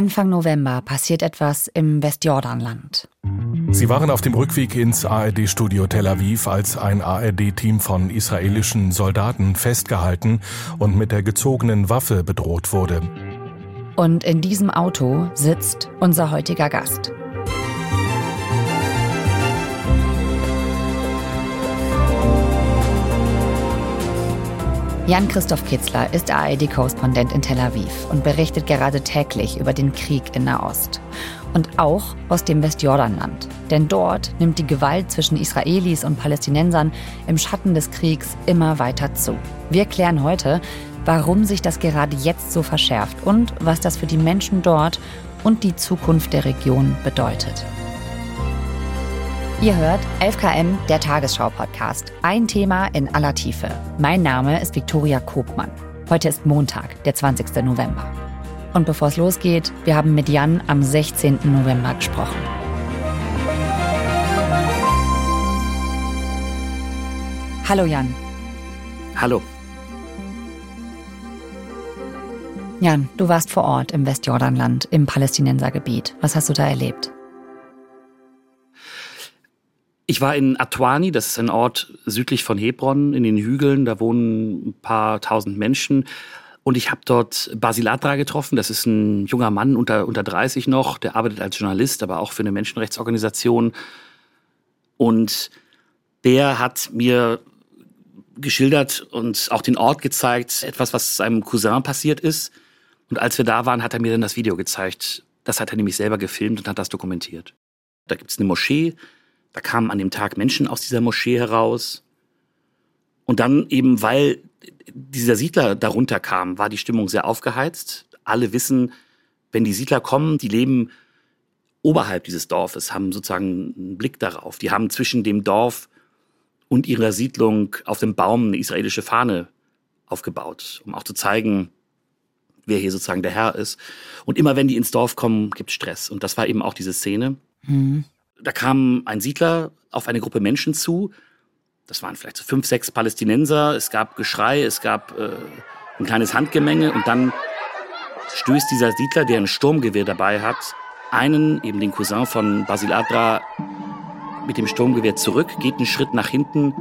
Anfang November passiert etwas im Westjordanland. Sie waren auf dem Rückweg ins ARD-Studio Tel Aviv, als ein ARD-Team von israelischen Soldaten festgehalten und mit der gezogenen Waffe bedroht wurde. Und in diesem Auto sitzt unser heutiger Gast. Jan-Christoph Kitzler ist ARD-Korrespondent in Tel Aviv und berichtet gerade täglich über den Krieg in Nahost. Und auch aus dem Westjordanland. Denn dort nimmt die Gewalt zwischen Israelis und Palästinensern im Schatten des Kriegs immer weiter zu. Wir klären heute, warum sich das gerade jetzt so verschärft und was das für die Menschen dort und die Zukunft der Region bedeutet. Ihr hört 11KM, der Tagesschau-Podcast. Ein Thema in aller Tiefe. Mein Name ist Viktoria Kobmann. Heute ist Montag, der 20. November. Und bevor es losgeht, wir haben mit Jan am 16. November gesprochen. Hallo Jan. Hallo. Jan, du warst vor Ort im Westjordanland, im Palästinensergebiet. Was hast du da erlebt? Ich war in Atwani, das ist ein Ort südlich von Hebron, in den Hügeln. Da wohnen ein paar tausend Menschen. Und ich habe dort Basilatra getroffen. Das ist ein junger Mann unter, unter 30 noch. Der arbeitet als Journalist, aber auch für eine Menschenrechtsorganisation. Und der hat mir geschildert und auch den Ort gezeigt, etwas, was seinem Cousin passiert ist. Und als wir da waren, hat er mir dann das Video gezeigt. Das hat er nämlich selber gefilmt und hat das dokumentiert. Da gibt es eine Moschee, da kamen an dem Tag Menschen aus dieser Moschee heraus. Und dann eben, weil dieser Siedler darunter kam, war die Stimmung sehr aufgeheizt. Alle wissen, wenn die Siedler kommen, die leben oberhalb dieses Dorfes, haben sozusagen einen Blick darauf. Die haben zwischen dem Dorf und ihrer Siedlung auf dem Baum eine israelische Fahne aufgebaut, um auch zu zeigen, wer hier sozusagen der Herr ist. Und immer wenn die ins Dorf kommen, gibt es Stress. Und das war eben auch diese Szene. Mhm da kam ein Siedler auf eine Gruppe Menschen zu. Das waren vielleicht so fünf, sechs Palästinenser. Es gab Geschrei, es gab äh, ein kleines Handgemenge und dann stößt dieser Siedler, der ein Sturmgewehr dabei hat, einen, eben den Cousin von Basil Adra, mit dem Sturmgewehr zurück, geht einen Schritt nach hinten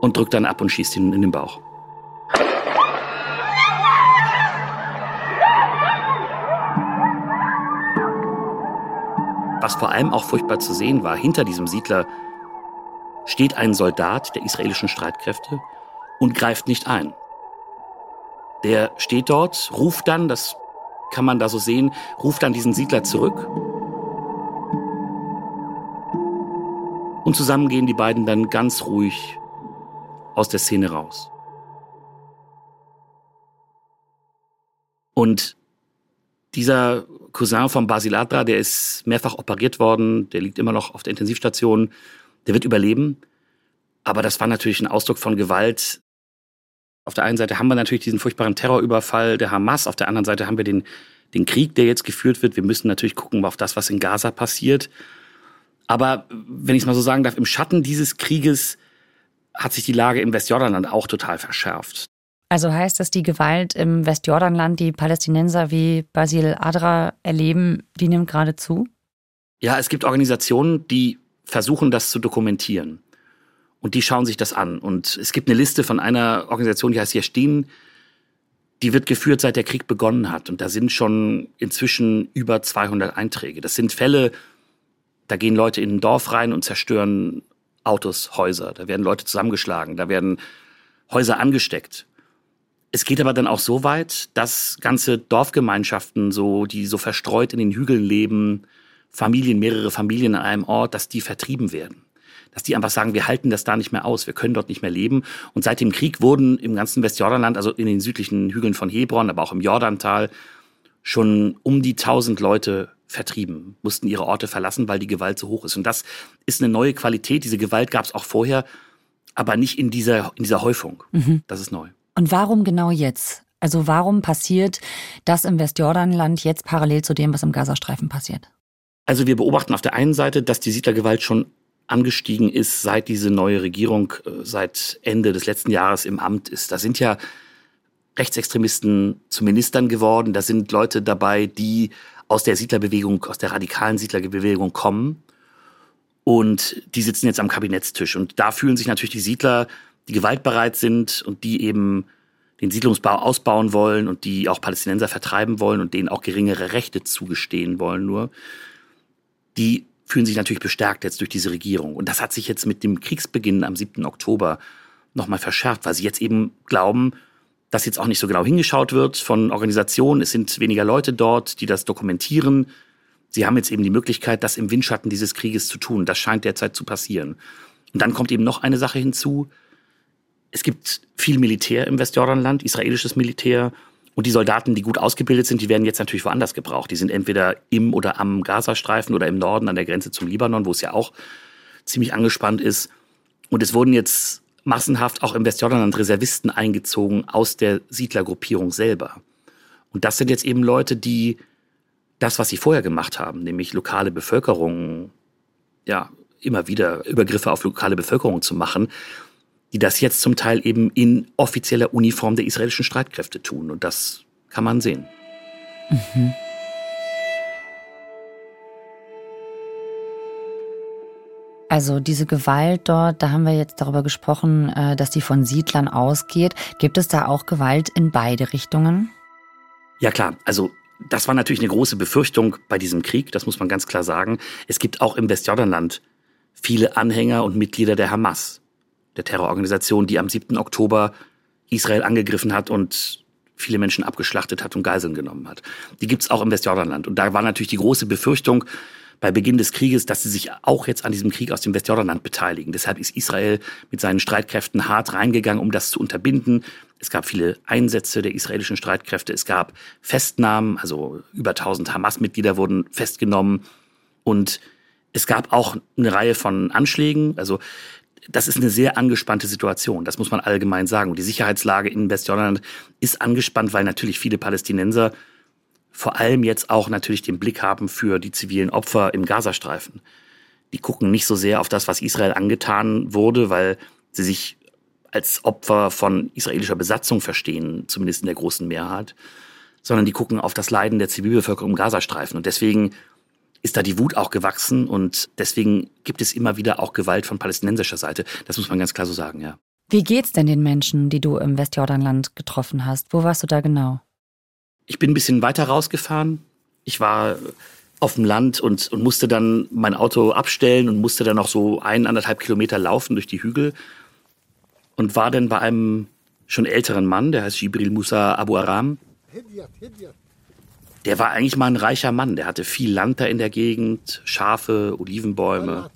und drückt dann ab und schießt ihn in den Bauch. Was vor allem auch furchtbar zu sehen war, hinter diesem Siedler steht ein Soldat der israelischen Streitkräfte und greift nicht ein. Der steht dort, ruft dann, das kann man da so sehen, ruft dann diesen Siedler zurück. Und zusammen gehen die beiden dann ganz ruhig aus der Szene raus. Und dieser Cousin von Basilatra, der ist mehrfach operiert worden, der liegt immer noch auf der Intensivstation, der wird überleben. Aber das war natürlich ein Ausdruck von Gewalt. Auf der einen Seite haben wir natürlich diesen furchtbaren Terrorüberfall der Hamas, auf der anderen Seite haben wir den, den Krieg, der jetzt geführt wird. Wir müssen natürlich gucken auf das, was in Gaza passiert. Aber wenn ich es mal so sagen darf, im Schatten dieses Krieges hat sich die Lage im Westjordanland auch total verschärft. Also heißt das, die Gewalt im Westjordanland, die Palästinenser wie Basil Adra erleben, die nimmt gerade zu? Ja, es gibt Organisationen, die versuchen, das zu dokumentieren. Und die schauen sich das an. Und es gibt eine Liste von einer Organisation, die heißt Yastin. Die wird geführt, seit der Krieg begonnen hat. Und da sind schon inzwischen über 200 Einträge. Das sind Fälle, da gehen Leute in ein Dorf rein und zerstören Autos, Häuser. Da werden Leute zusammengeschlagen. Da werden Häuser angesteckt. Es geht aber dann auch so weit, dass ganze Dorfgemeinschaften, so, die so verstreut in den Hügeln leben, Familien, mehrere Familien an einem Ort, dass die vertrieben werden. Dass die einfach sagen, wir halten das da nicht mehr aus, wir können dort nicht mehr leben. Und seit dem Krieg wurden im ganzen Westjordanland, also in den südlichen Hügeln von Hebron, aber auch im Jordantal, schon um die tausend Leute vertrieben, mussten ihre Orte verlassen, weil die Gewalt so hoch ist. Und das ist eine neue Qualität. Diese Gewalt gab es auch vorher, aber nicht in dieser, in dieser Häufung. Mhm. Das ist neu. Und warum genau jetzt? Also warum passiert das im Westjordanland jetzt parallel zu dem, was im Gazastreifen passiert? Also wir beobachten auf der einen Seite, dass die Siedlergewalt schon angestiegen ist, seit diese neue Regierung äh, seit Ende des letzten Jahres im Amt ist. Da sind ja Rechtsextremisten zu Ministern geworden. Da sind Leute dabei, die aus der Siedlerbewegung, aus der radikalen Siedlerbewegung kommen. Und die sitzen jetzt am Kabinettstisch. Und da fühlen sich natürlich die Siedler, die gewaltbereit sind und die eben den Siedlungsbau ausbauen wollen und die auch Palästinenser vertreiben wollen und denen auch geringere Rechte zugestehen wollen nur, die fühlen sich natürlich bestärkt jetzt durch diese Regierung. Und das hat sich jetzt mit dem Kriegsbeginn am 7. Oktober nochmal verschärft, weil sie jetzt eben glauben, dass jetzt auch nicht so genau hingeschaut wird von Organisationen. Es sind weniger Leute dort, die das dokumentieren. Sie haben jetzt eben die Möglichkeit, das im Windschatten dieses Krieges zu tun. Das scheint derzeit zu passieren. Und dann kommt eben noch eine Sache hinzu. Es gibt viel Militär im Westjordanland, israelisches Militär. Und die Soldaten, die gut ausgebildet sind, die werden jetzt natürlich woanders gebraucht. Die sind entweder im oder am Gazastreifen oder im Norden an der Grenze zum Libanon, wo es ja auch ziemlich angespannt ist. Und es wurden jetzt massenhaft auch im Westjordanland Reservisten eingezogen aus der Siedlergruppierung selber. Und das sind jetzt eben Leute, die das, was sie vorher gemacht haben, nämlich lokale Bevölkerung, ja, immer wieder Übergriffe auf lokale Bevölkerung zu machen, die das jetzt zum Teil eben in offizieller Uniform der israelischen Streitkräfte tun. Und das kann man sehen. Mhm. Also diese Gewalt dort, da haben wir jetzt darüber gesprochen, äh, dass die von Siedlern ausgeht. Gibt es da auch Gewalt in beide Richtungen? Ja klar, also das war natürlich eine große Befürchtung bei diesem Krieg, das muss man ganz klar sagen. Es gibt auch im Westjordanland viele Anhänger und Mitglieder der Hamas, der Terrororganisation, die am 7. Oktober Israel angegriffen hat und viele Menschen abgeschlachtet hat und Geiseln genommen hat. Die gibt's auch im Westjordanland. Und da war natürlich die große Befürchtung, bei Beginn des Krieges, dass sie sich auch jetzt an diesem Krieg aus dem Westjordanland beteiligen. Deshalb ist Israel mit seinen Streitkräften hart reingegangen, um das zu unterbinden. Es gab viele Einsätze der israelischen Streitkräfte. Es gab Festnahmen, also über 1000 Hamas-Mitglieder wurden festgenommen. Und es gab auch eine Reihe von Anschlägen. Also das ist eine sehr angespannte Situation. Das muss man allgemein sagen. Und die Sicherheitslage in Westjordanland ist angespannt, weil natürlich viele Palästinenser vor allem jetzt auch natürlich den Blick haben für die zivilen Opfer im Gazastreifen. Die gucken nicht so sehr auf das, was Israel angetan wurde, weil sie sich als Opfer von israelischer Besatzung verstehen, zumindest in der großen Mehrheit, sondern die gucken auf das Leiden der Zivilbevölkerung im Gazastreifen. Und deswegen ist da die Wut auch gewachsen und deswegen gibt es immer wieder auch Gewalt von palästinensischer Seite. Das muss man ganz klar so sagen, ja. Wie geht's denn den Menschen, die du im Westjordanland getroffen hast? Wo warst du da genau? Ich bin ein bisschen weiter rausgefahren. Ich war auf dem Land und, und musste dann mein Auto abstellen und musste dann noch so ein, anderthalb Kilometer laufen durch die Hügel und war dann bei einem schon älteren Mann, der heißt Jibril Musa Abu Aram. Der war eigentlich mal ein reicher Mann. Der hatte viel Land da in der Gegend, Schafe, Olivenbäume.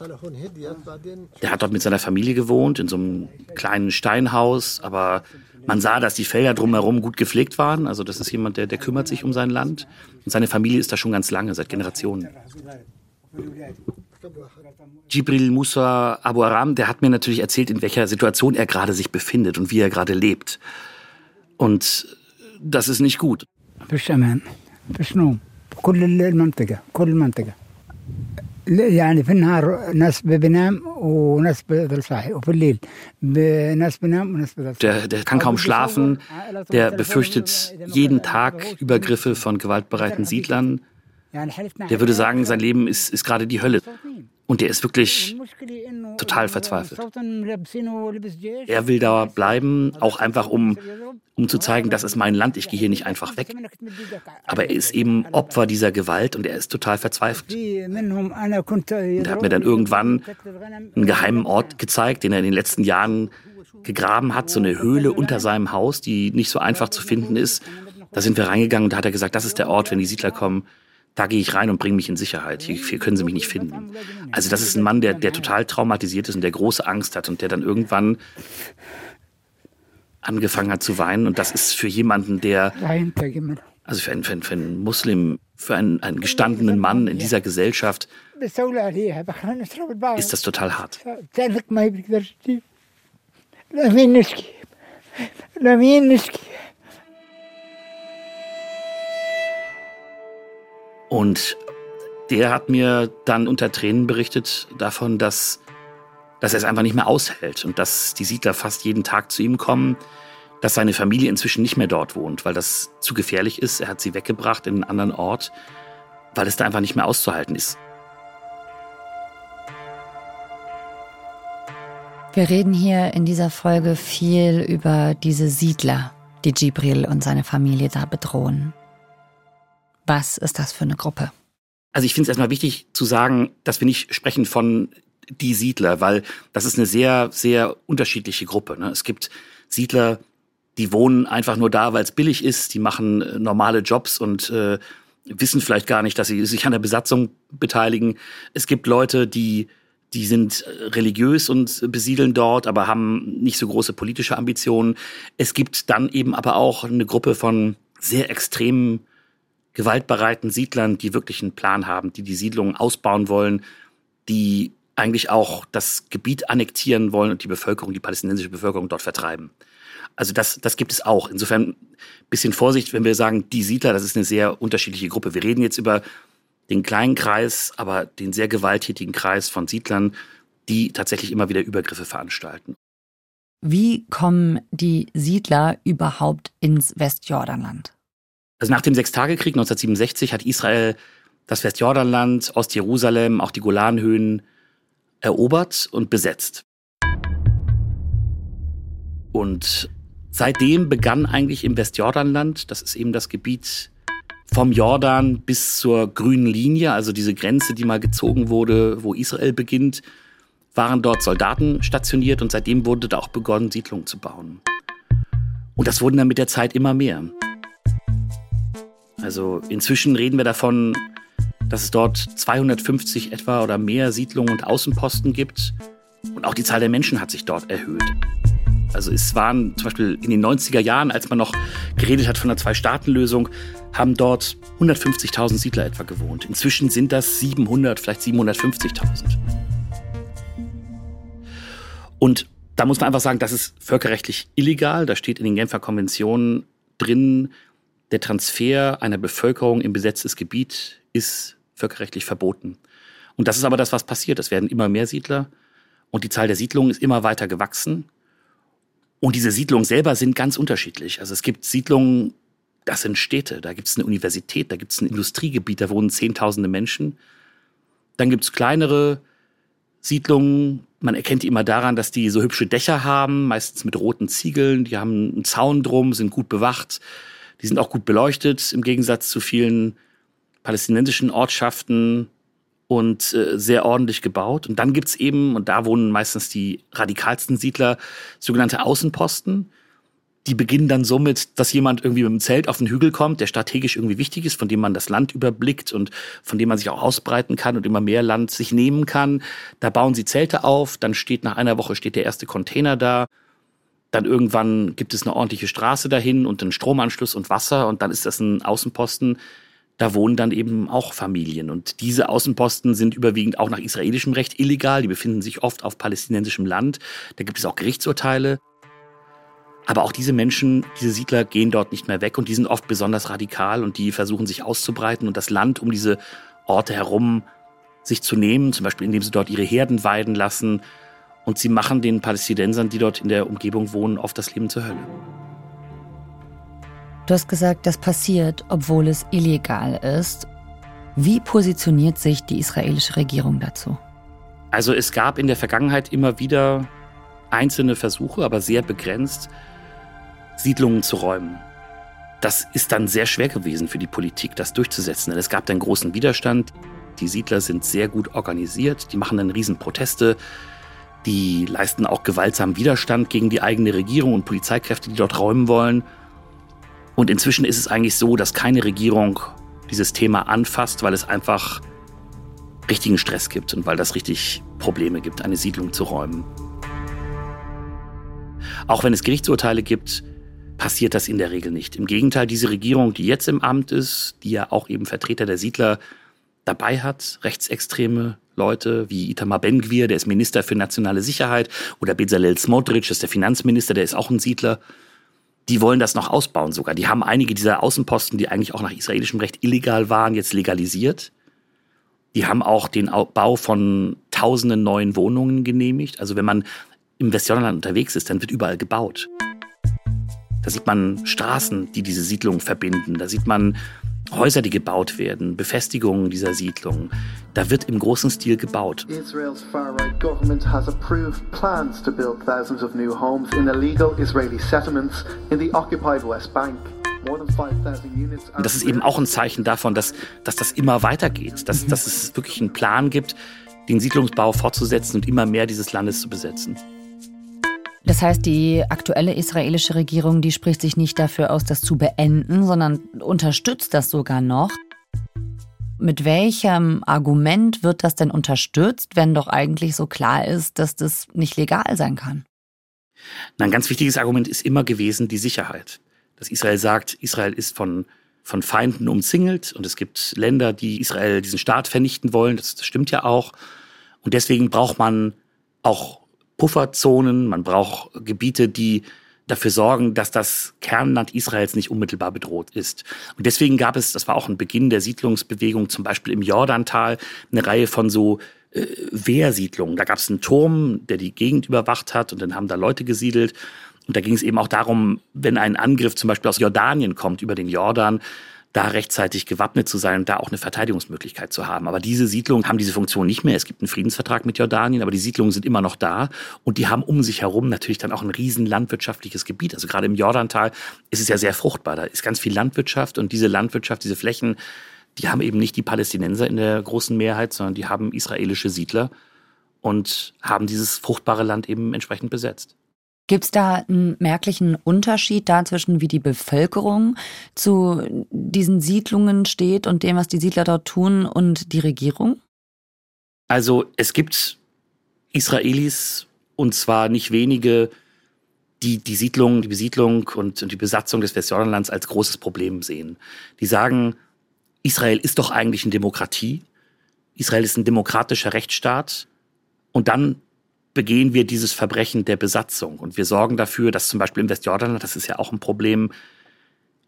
Der hat dort mit seiner Familie gewohnt, in so einem kleinen Steinhaus, aber man sah, dass die Felder drumherum gut gepflegt waren. Also das ist jemand, der, der kümmert sich um sein Land. Und seine Familie ist da schon ganz lange, seit Generationen. Jibril Musa Abu Aram, der hat mir natürlich erzählt, in welcher Situation er gerade sich befindet und wie er gerade lebt. Und das ist nicht gut. يعني في النهار ناس بينام وناس بيفضل صاحي وفي الليل ناس بينام وناس بيفضل Der, der kann kaum schlafen, der befürchtet jeden Tag Übergriffe von gewaltbereiten Siedlern. der würde sagen, sein Leben ist, ist gerade die Hölle. Und der ist wirklich total verzweifelt. Er will da bleiben, auch einfach um, um zu zeigen, das ist mein Land, ich gehe hier nicht einfach weg. Aber er ist eben Opfer dieser Gewalt und er ist total verzweifelt. Und er hat mir dann irgendwann einen geheimen Ort gezeigt, den er in den letzten Jahren gegraben hat, so eine Höhle unter seinem Haus, die nicht so einfach zu finden ist. Da sind wir reingegangen und da hat er gesagt, das ist der Ort, wenn die Siedler kommen, da gehe ich rein und bringe mich in Sicherheit. Hier, hier, können sie mich nicht finden. Also das ist ein Mann, der, der total traumatisiert ist und der große Angst hat und der dann irgendwann angefangen hat zu weinen. Und das ist für jemanden, der, also für einen, für einen, für einen Muslim, für einen, einen gestandenen Mann in dieser Gesellschaft, ist das total hart. Und der hat mir dann unter Tränen berichtet davon, dass, dass er es einfach nicht mehr aushält und dass die Siedler fast jeden Tag zu ihm kommen, dass seine Familie inzwischen nicht mehr dort wohnt, weil das zu gefährlich ist. Er hat sie weggebracht in einen anderen Ort, weil es da einfach nicht mehr auszuhalten ist. Wir reden hier in dieser Folge viel über diese Siedler, die Gibril und seine Familie da bedrohen. Was ist das für eine Gruppe? Also ich finde es erstmal wichtig zu sagen, dass wir nicht sprechen von die Siedler, weil das ist eine sehr, sehr unterschiedliche Gruppe. Ne? Es gibt Siedler, die wohnen einfach nur da, weil es billig ist, die machen äh, normale Jobs und äh, wissen vielleicht gar nicht, dass sie sich an der Besatzung beteiligen. Es gibt Leute, die die sind äh, religiös und besiedeln dort, aber haben nicht so große politische Ambitionen. Es gibt dann eben aber auch eine Gruppe von sehr extremen, gewaltbereiten Siedlern, die wirklich einen Plan haben, die die Siedlungen ausbauen wollen, die eigentlich auch das Gebiet annektieren wollen und die Bevölkerung, die palästinensische Bevölkerung dort vertreiben. Also das, das gibt es auch. Insofern bisschen Vorsicht, wenn wir sagen, die Siedler, das ist eine sehr unterschiedliche Gruppe. Wir reden jetzt über den kleinen Kreis, aber den sehr gewalttätigen Kreis von Siedlern, die tatsächlich immer wieder Übergriffe veranstalten. Wie kommen die Siedler überhaupt ins Westjordanland? Also nach dem Sechstagekrieg 1967 hat Israel das Westjordanland, Ostjerusalem, auch die Golanhöhen erobert und besetzt. Und seitdem begann eigentlich im Westjordanland, das ist eben das Gebiet vom Jordan bis zur grünen Linie, also diese Grenze, die mal gezogen wurde, wo Israel beginnt, waren dort Soldaten stationiert und seitdem wurde da auch begonnen, Siedlungen zu bauen. Und das wurden dann mit der Zeit immer mehr. Also inzwischen reden wir davon, dass es dort 250 etwa oder mehr Siedlungen und Außenposten gibt. Und auch die Zahl der Menschen hat sich dort erhöht. Also es waren zum Beispiel in den 90er Jahren, als man noch geredet hat von einer Zwei-Staaten-Lösung, haben dort 150.000 Siedler etwa gewohnt. Inzwischen sind das 700, vielleicht 750.000. Und da muss man einfach sagen, das ist völkerrechtlich illegal. Da steht in den Genfer Konventionen drin, der Transfer einer Bevölkerung in besetztes Gebiet ist völkerrechtlich verboten. Und das ist aber das, was passiert. Es werden immer mehr Siedler und die Zahl der Siedlungen ist immer weiter gewachsen. Und diese Siedlungen selber sind ganz unterschiedlich. Also es gibt Siedlungen, das sind Städte, da gibt es eine Universität, da gibt es ein Industriegebiet, da wohnen Zehntausende Menschen. Dann gibt es kleinere Siedlungen, man erkennt die immer daran, dass die so hübsche Dächer haben, meistens mit roten Ziegeln, die haben einen Zaun drum, sind gut bewacht, die sind auch gut beleuchtet, im Gegensatz zu vielen palästinensischen Ortschaften, und äh, sehr ordentlich gebaut. Und dann gibt's eben, und da wohnen meistens die radikalsten Siedler, sogenannte Außenposten. Die beginnen dann somit, dass jemand irgendwie mit dem Zelt auf den Hügel kommt, der strategisch irgendwie wichtig ist, von dem man das Land überblickt und von dem man sich auch ausbreiten kann und immer mehr Land sich nehmen kann. Da bauen sie Zelte auf, dann steht nach einer Woche steht der erste Container da. Dann irgendwann gibt es eine ordentliche Straße dahin und einen Stromanschluss und Wasser und dann ist das ein Außenposten, da wohnen dann eben auch Familien. Und diese Außenposten sind überwiegend auch nach israelischem Recht illegal. Die befinden sich oft auf palästinensischem Land. Da gibt es auch Gerichtsurteile. Aber auch diese Menschen, diese Siedler gehen dort nicht mehr weg und die sind oft besonders radikal und die versuchen sich auszubreiten und das Land um diese Orte herum sich zu nehmen, zum Beispiel indem sie dort ihre Herden weiden lassen. Und sie machen den Palästinensern, die dort in der Umgebung wohnen, oft das Leben zur Hölle. Du hast gesagt, das passiert, obwohl es illegal ist. Wie positioniert sich die israelische Regierung dazu? Also es gab in der Vergangenheit immer wieder einzelne Versuche, aber sehr begrenzt, Siedlungen zu räumen. Das ist dann sehr schwer gewesen für die Politik, das durchzusetzen. Denn es gab dann großen Widerstand. Die Siedler sind sehr gut organisiert, die machen dann Riesenproteste, die leisten auch gewaltsamen Widerstand gegen die eigene Regierung und Polizeikräfte, die dort räumen wollen. Und inzwischen ist es eigentlich so, dass keine Regierung dieses Thema anfasst, weil es einfach richtigen Stress gibt und weil das richtig Probleme gibt, eine Siedlung zu räumen. Auch wenn es Gerichtsurteile gibt, passiert das in der Regel nicht. Im Gegenteil, diese Regierung, die jetzt im Amt ist, die ja auch eben Vertreter der Siedler dabei hat, rechtsextreme Leute wie Itamar Ben-Gvir, der ist Minister für nationale Sicherheit, oder Bezalel Smotrich, ist der Finanzminister, der ist auch ein Siedler die wollen das noch ausbauen sogar. Die haben einige dieser Außenposten, die eigentlich auch nach israelischem Recht illegal waren, jetzt legalisiert. Die haben auch den Bau von tausenden neuen Wohnungen genehmigt. Also wenn man im Westjordanland unterwegs ist, dann wird überall gebaut. Da sieht man Straßen, die diese Siedlung verbinden. Da sieht man Häuser, die gebaut werden, Befestigungen dieser Siedlungen. Da wird im großen Stil gebaut. Israel's far-right government has approved plans to build thousands of new homes in illegal Israeli settlements in the occupied West Bank. Und das ist eben auch ein Zeichen davon, dass, dass das immer weitergeht, dass, dass es wirklich einen Plan gibt, den Siedlungsbau fortzusetzen und immer mehr dieses Landes zu besetzen. Das heißt, die aktuelle israelische Regierung, die spricht sich nicht dafür aus, das zu beenden, sondern unterstützt das sogar noch. Mit welchem Argument wird das denn unterstützt, wenn doch eigentlich so klar ist, dass das nicht legal sein kann? Ein ganz wichtiges Argument ist immer gewesen die Sicherheit. Dass Israel sagt, Israel ist von, von Feinden umzingelt und es gibt Länder, die Israel diesen Staat vernichten wollen. Das, das stimmt ja auch. Und deswegen braucht man auch Pufferzonen, man braucht Gebiete, die dafür sorgen, dass das Kernland Israels nicht unmittelbar bedroht ist. Und deswegen gab es, das war auch ein Beginn der Siedlungsbewegung, zum Beispiel im Jordantal, eine Reihe von so äh, Wehrsiedlungen. Da gab es einen Turm, der die Gegend überwacht hat und dann haben da Leute gesiedelt. Und da ging es eben auch darum, wenn ein Angriff zum Beispiel aus Jordanien kommt, über den Jordan, da rechtzeitig gewappnet zu sein und da auch eine Verteidigungsmöglichkeit zu haben. Aber diese Siedlungen haben diese Funktion nicht mehr. Es gibt einen Friedensvertrag mit Jordanien, aber die Siedlungen sind immer noch da und die haben um sich herum natürlich dann auch ein riesen landwirtschaftliches Gebiet. Also gerade im Jordantal ist es ja sehr fruchtbar. Da ist ganz viel Landwirtschaft und diese Landwirtschaft, diese Flächen, die haben eben nicht die Palästinenser in der großen Mehrheit, sondern die haben israelische Siedler und haben dieses fruchtbare Land eben entsprechend besetzt. Gibt es da einen merklichen Unterschied dazwischen, wie die Bevölkerung zu diesen Siedlungen steht und dem, was die Siedler dort tun und die Regierung? Also es gibt Israelis und zwar nicht wenige, die die Siedlung, die Besiedlung und, und die Besatzung des Westjordanlands als großes Problem sehen. Die sagen, Israel ist doch eigentlich eine Demokratie. Israel ist ein demokratischer Rechtsstaat. Und dann begehen wir dieses Verbrechen der Besatzung. Und wir sorgen dafür, dass zum Beispiel im Westjordanland, das ist ja auch ein Problem,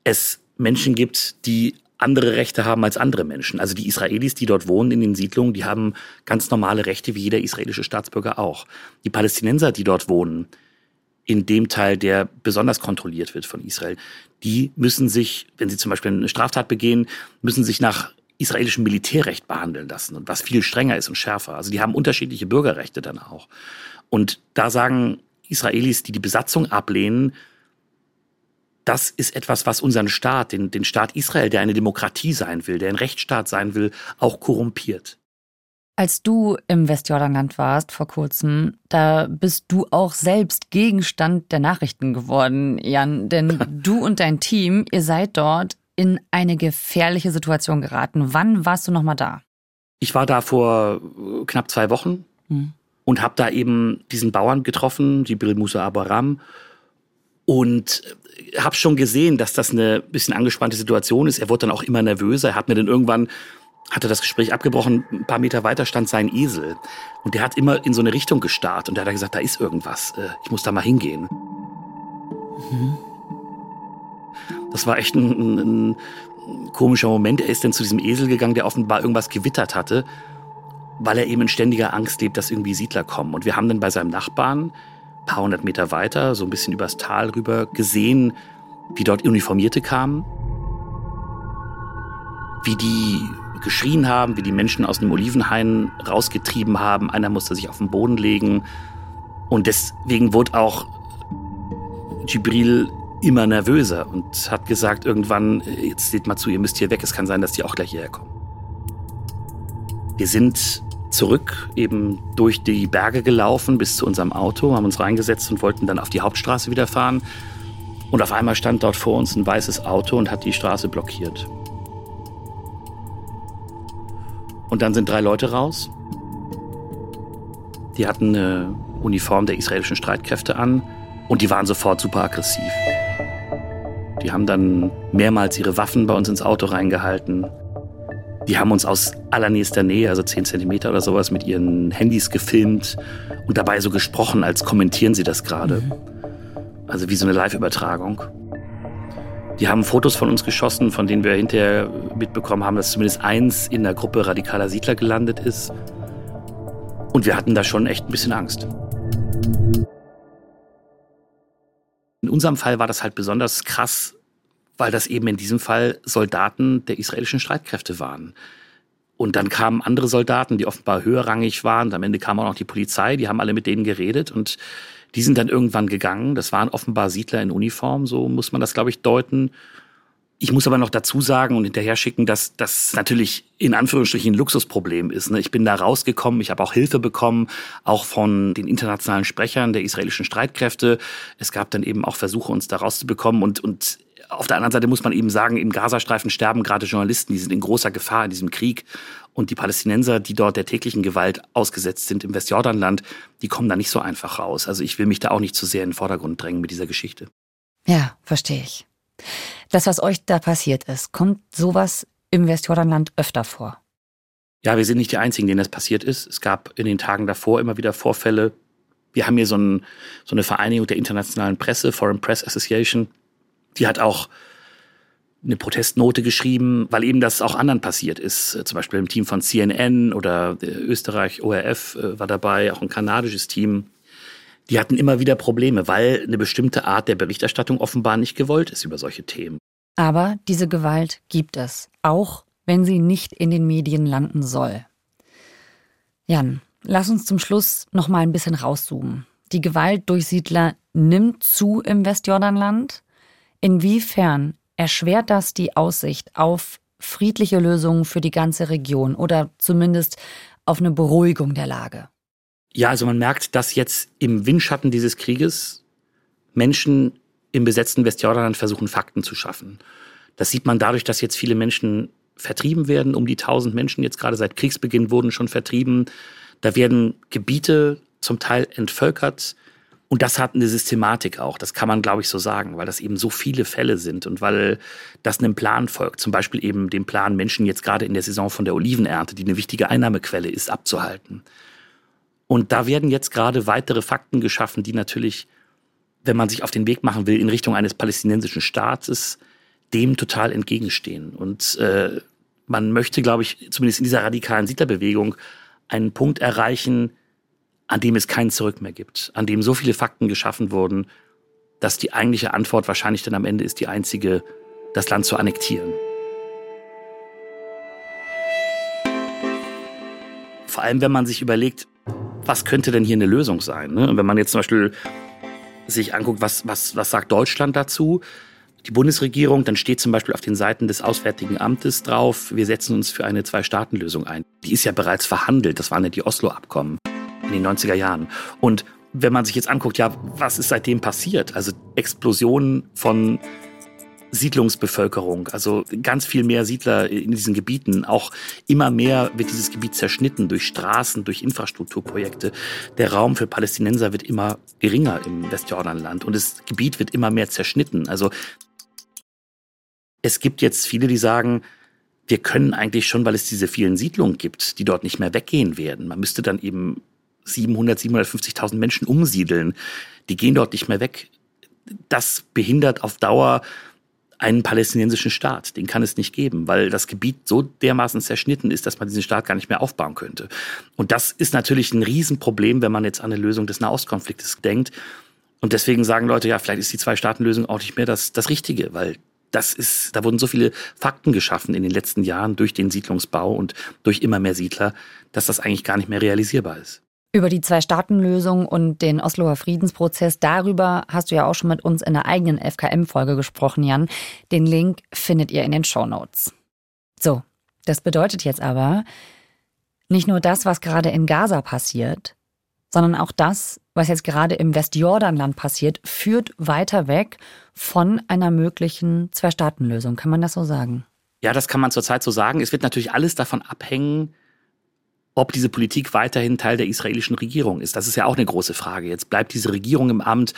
es Menschen gibt, die andere Rechte haben als andere Menschen. Also die Israelis, die dort wohnen in den Siedlungen, die haben ganz normale Rechte wie jeder israelische Staatsbürger auch. Die Palästinenser, die dort wohnen, in dem Teil, der besonders kontrolliert wird von Israel, die müssen sich, wenn sie zum Beispiel eine Straftat begehen, müssen sich nach israelischem Militärrecht behandeln lassen und was viel strenger ist und schärfer. Also die haben unterschiedliche Bürgerrechte dann auch. Und da sagen Israelis, die die Besatzung ablehnen, das ist etwas, was unseren Staat, den, den Staat Israel, der eine Demokratie sein will, der ein Rechtsstaat sein will, auch korrumpiert. Als du im Westjordanland warst vor kurzem, da bist du auch selbst Gegenstand der Nachrichten geworden, Jan. Denn du und dein Team, ihr seid dort in eine gefährliche Situation geraten. Wann warst du noch mal da? Ich war da vor äh, knapp zwei Wochen hm. und habe da eben diesen Bauern getroffen, Jibril Musa Abaram, und äh, habe schon gesehen, dass das eine bisschen angespannte Situation ist. Er wurde dann auch immer nervöser. Er hat mir dann irgendwann hatte das Gespräch abgebrochen, ein paar Meter weiter stand sein Esel. Und der hat immer in so eine Richtung gestarrt. Und da hat er gesagt, da ist irgendwas. Äh, ich muss da mal hingehen. Mhm. Das war echt ein, ein, ein komischer Moment. Er ist dann zu diesem Esel gegangen, der offenbar irgendwas gewittert hatte, weil er eben in ständiger Angst lebt, dass irgendwie Siedler kommen. Und wir haben dann bei seinem Nachbarn, ein paar hundert Meter weiter, so ein bisschen übers Tal rüber, gesehen, wie dort Uniformierte kamen, wie die geschrien haben, wie die Menschen aus dem Olivenhain rausgetrieben haben. Einer musste sich auf den Boden legen. Und deswegen wurde auch Jibril immer nervöser und hat gesagt irgendwann, jetzt seht mal zu, ihr müsst hier weg, es kann sein, dass die auch gleich hierher kommen. Wir sind zurück eben durch die Berge gelaufen bis zu unserem Auto, haben uns reingesetzt und wollten dann auf die Hauptstraße wieder fahren. Und auf einmal stand dort vor uns ein weißes Auto und hat die Straße blockiert. Und dann sind drei Leute raus. Die hatten eine Uniform der israelischen Streitkräfte an und die waren sofort super aggressiv. Die haben dann mehrmals ihre Waffen bei uns ins Auto reingehalten. Die haben uns aus allernächster Nähe, also 10 Zentimeter oder sowas, mit ihren Handys gefilmt und dabei so gesprochen, als kommentieren sie das gerade. Mhm. Also wie so eine Live-Übertragung. Die haben Fotos von uns geschossen, von denen wir hinterher mitbekommen haben, dass zumindest eins in der Gruppe radikaler Siedler gelandet ist. Und wir hatten da schon echt ein bisschen Angst. In unserem Fall war das halt besonders krass, weil das eben in diesem Fall Soldaten der israelischen Streitkräfte waren. Und dann kamen andere Soldaten, die offenbar höherrangig waren. Am Ende kam auch noch die Polizei, die haben alle mit denen geredet und die sind dann irgendwann gegangen. Das waren offenbar Siedler in Uniform, so muss man das, glaube ich, deuten. Ich muss aber noch dazu sagen und hinterher schicken, dass das natürlich in Anführungsstrichen ein Luxusproblem ist. Ne? Ich bin da rausgekommen, ich habe auch Hilfe bekommen, auch von den internationalen Sprechern der israelischen Streitkräfte. Es gab dann eben auch Versuche, uns da rauszubekommen. Und, und auf der anderen Seite muss man eben sagen, im Gazastreifen sterben gerade Journalisten, die sind in großer Gefahr in diesem Krieg. Und die Palästinenser, die dort der täglichen Gewalt ausgesetzt sind im Westjordanland, die kommen da nicht so einfach raus. Also ich will mich da auch nicht zu sehr in den Vordergrund drängen mit dieser Geschichte. Ja, verstehe ich. Das, was euch da passiert ist, kommt sowas im Westjordanland öfter vor? Ja, wir sind nicht die Einzigen, denen das passiert ist. Es gab in den Tagen davor immer wieder Vorfälle. Wir haben hier so, ein, so eine Vereinigung der internationalen Presse, Foreign Press Association. Die hat auch eine Protestnote geschrieben, weil eben das auch anderen passiert ist. Zum Beispiel im Team von CNN oder Österreich ORF äh, war dabei, auch ein kanadisches Team die hatten immer wieder Probleme, weil eine bestimmte Art der Berichterstattung offenbar nicht gewollt ist über solche Themen. Aber diese Gewalt gibt es, auch wenn sie nicht in den Medien landen soll. Jan, lass uns zum Schluss noch mal ein bisschen rauszoomen. Die Gewalt durch Siedler nimmt zu im Westjordanland. Inwiefern erschwert das die Aussicht auf friedliche Lösungen für die ganze Region oder zumindest auf eine Beruhigung der Lage? Ja, also man merkt, dass jetzt im Windschatten dieses Krieges Menschen im besetzten Westjordanland versuchen, Fakten zu schaffen. Das sieht man dadurch, dass jetzt viele Menschen vertrieben werden. Um die tausend Menschen jetzt gerade seit Kriegsbeginn wurden schon vertrieben. Da werden Gebiete zum Teil entvölkert. Und das hat eine Systematik auch. Das kann man, glaube ich, so sagen, weil das eben so viele Fälle sind und weil das einem Plan folgt. Zum Beispiel eben dem Plan, Menschen jetzt gerade in der Saison von der Olivenernte, die eine wichtige Einnahmequelle ist, abzuhalten. Und da werden jetzt gerade weitere Fakten geschaffen, die natürlich, wenn man sich auf den Weg machen will in Richtung eines palästinensischen Staates, dem total entgegenstehen. Und äh, man möchte, glaube ich, zumindest in dieser radikalen Siedlerbewegung einen Punkt erreichen, an dem es kein Zurück mehr gibt, an dem so viele Fakten geschaffen wurden, dass die eigentliche Antwort wahrscheinlich dann am Ende ist die einzige, das Land zu annektieren. Vor allem, wenn man sich überlegt, was könnte denn hier eine Lösung sein? Ne? Wenn man jetzt zum Beispiel sich anguckt, was, was, was sagt Deutschland dazu? Die Bundesregierung, dann steht zum Beispiel auf den Seiten des Auswärtigen Amtes drauf, wir setzen uns für eine Zwei-Staaten-Lösung ein. Die ist ja bereits verhandelt, das waren ja die Oslo-Abkommen in den 90er Jahren. Und wenn man sich jetzt anguckt, ja, was ist seitdem passiert? Also Explosionen von Siedlungsbevölkerung, also ganz viel mehr Siedler in diesen Gebieten. Auch immer mehr wird dieses Gebiet zerschnitten durch Straßen, durch Infrastrukturprojekte. Der Raum für Palästinenser wird immer geringer im Westjordanland und das Gebiet wird immer mehr zerschnitten. Also es gibt jetzt viele, die sagen, wir können eigentlich schon, weil es diese vielen Siedlungen gibt, die dort nicht mehr weggehen werden. Man müsste dann eben 700, 750.000 Menschen umsiedeln. Die gehen dort nicht mehr weg. Das behindert auf Dauer einen palästinensischen Staat. Den kann es nicht geben, weil das Gebiet so dermaßen zerschnitten ist, dass man diesen Staat gar nicht mehr aufbauen könnte. Und das ist natürlich ein Riesenproblem, wenn man jetzt an eine Lösung des Nahostkonfliktes denkt. Und deswegen sagen Leute, ja, vielleicht ist die Zwei-Staaten-Lösung auch nicht mehr das, das Richtige, weil das ist, da wurden so viele Fakten geschaffen in den letzten Jahren durch den Siedlungsbau und durch immer mehr Siedler, dass das eigentlich gar nicht mehr realisierbar ist. Über die Zwei-Staaten-Lösung und den Osloer Friedensprozess, darüber hast du ja auch schon mit uns in der eigenen FKM-Folge gesprochen, Jan. Den Link findet ihr in den Show Notes. So, das bedeutet jetzt aber, nicht nur das, was gerade in Gaza passiert, sondern auch das, was jetzt gerade im Westjordanland passiert, führt weiter weg von einer möglichen Zwei-Staaten-Lösung. Kann man das so sagen? Ja, das kann man zurzeit so sagen. Es wird natürlich alles davon abhängen, ob diese Politik weiterhin Teil der israelischen Regierung ist. Das ist ja auch eine große Frage. Jetzt bleibt diese Regierung im Amt,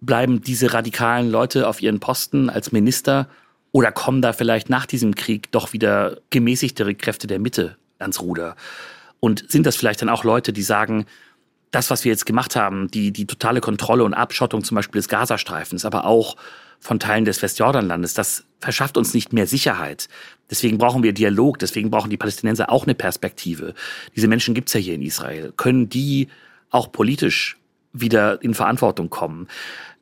bleiben diese radikalen Leute auf ihren Posten als Minister oder kommen da vielleicht nach diesem Krieg doch wieder gemäßigtere Kräfte der Mitte ans Ruder? Und sind das vielleicht dann auch Leute, die sagen, das, was wir jetzt gemacht haben, die, die totale Kontrolle und Abschottung zum Beispiel des Gazastreifens, aber auch von Teilen des Westjordanlandes. Das verschafft uns nicht mehr Sicherheit. Deswegen brauchen wir Dialog, deswegen brauchen die Palästinenser auch eine Perspektive. Diese Menschen gibt's ja hier in Israel. Können die auch politisch wieder in Verantwortung kommen?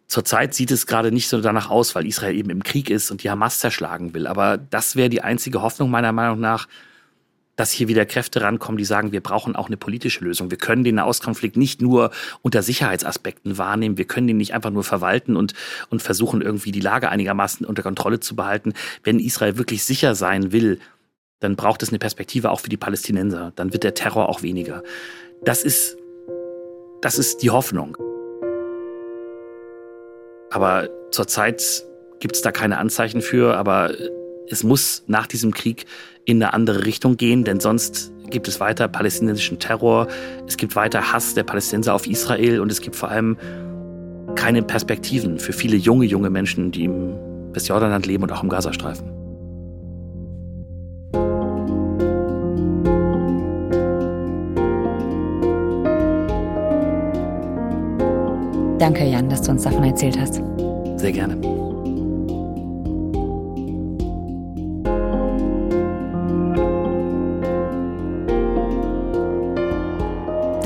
Zurzeit sieht es gerade nicht so danach aus, weil Israel eben im Krieg ist und die Hamas zerschlagen will. Aber das wäre die einzige Hoffnung meiner Meinung nach, dass hier wieder Kräfte rankommen, die sagen, wir brauchen auch eine politische Lösung. Wir können den Nahostkonflikt nicht nur unter Sicherheitsaspekten wahrnehmen. Wir können ihn nicht einfach nur verwalten und, und versuchen, irgendwie die Lage einigermaßen unter Kontrolle zu behalten. Wenn Israel wirklich sicher sein will, dann braucht es eine Perspektive auch für die Palästinenser. Dann wird der Terror auch weniger. Das ist, das ist die Hoffnung. Aber zurzeit gibt es da keine Anzeichen für, aber es muss nach diesem Krieg in eine andere Richtung gehen, denn sonst gibt es weiter palästinensischen Terror, es gibt weiter Hass der Palästinenser auf Israel und es gibt vor allem keine Perspektiven für viele junge, junge Menschen, die im Westjordanland leben und auch im Gazastreifen. Danke, Jan, dass du uns davon erzählt hast. Sehr gerne.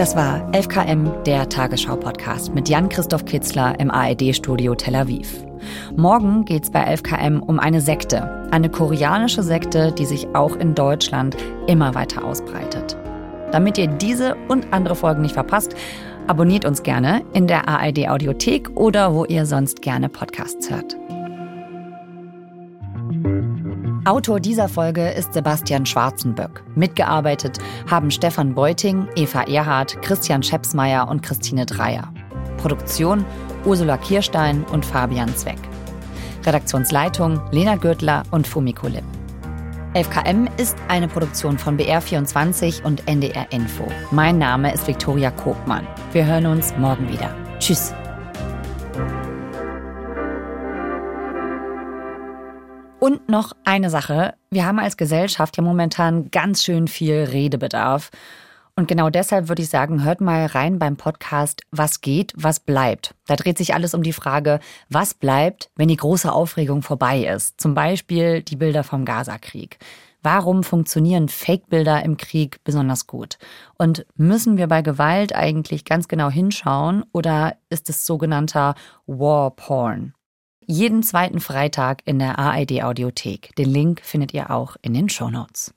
Das war 11KM, der Tagesschau-Podcast mit Jan-Christoph Kitzler im ARD-Studio Tel Aviv. Morgen geht es bei 11KM um eine Sekte, eine koreanische Sekte, die sich auch in Deutschland immer weiter ausbreitet. Damit ihr diese und andere Folgen nicht verpasst, abonniert uns gerne in der ARD-Audiothek oder wo ihr sonst gerne Podcasts hört. Autor dieser Folge ist Sebastian Schwarzenböck. Mitgearbeitet haben Stefan Beuting, Eva Erhardt, Christian Schepsmeier und Christine Dreier. Produktion Ursula Kirstein und Fabian Zweck. Redaktionsleitung Lena Gürtler und Fumiko Lipp. 11KM ist eine Produktion von BR24 und NDR Info. Mein Name ist Viktoria Kobmann. Wir hören uns morgen wieder. Tschüss. Und noch eine Sache. Wir haben als Gesellschaft ja momentan ganz schön viel Redebedarf. Und genau deshalb würde ich sagen, hört mal rein beim Podcast Was geht, was bleibt. Da dreht sich alles um die Frage, was bleibt, wenn die große Aufregung vorbei ist. Zum Beispiel die Bilder vom Gazakrieg. Warum funktionieren Fake-Bilder im Krieg besonders gut? Und müssen wir bei Gewalt eigentlich ganz genau hinschauen oder ist es sogenannter War Porn? Jeden zweiten Freitag in der ARD Audiothek. Den Link findet ihr auch in den Show Notes.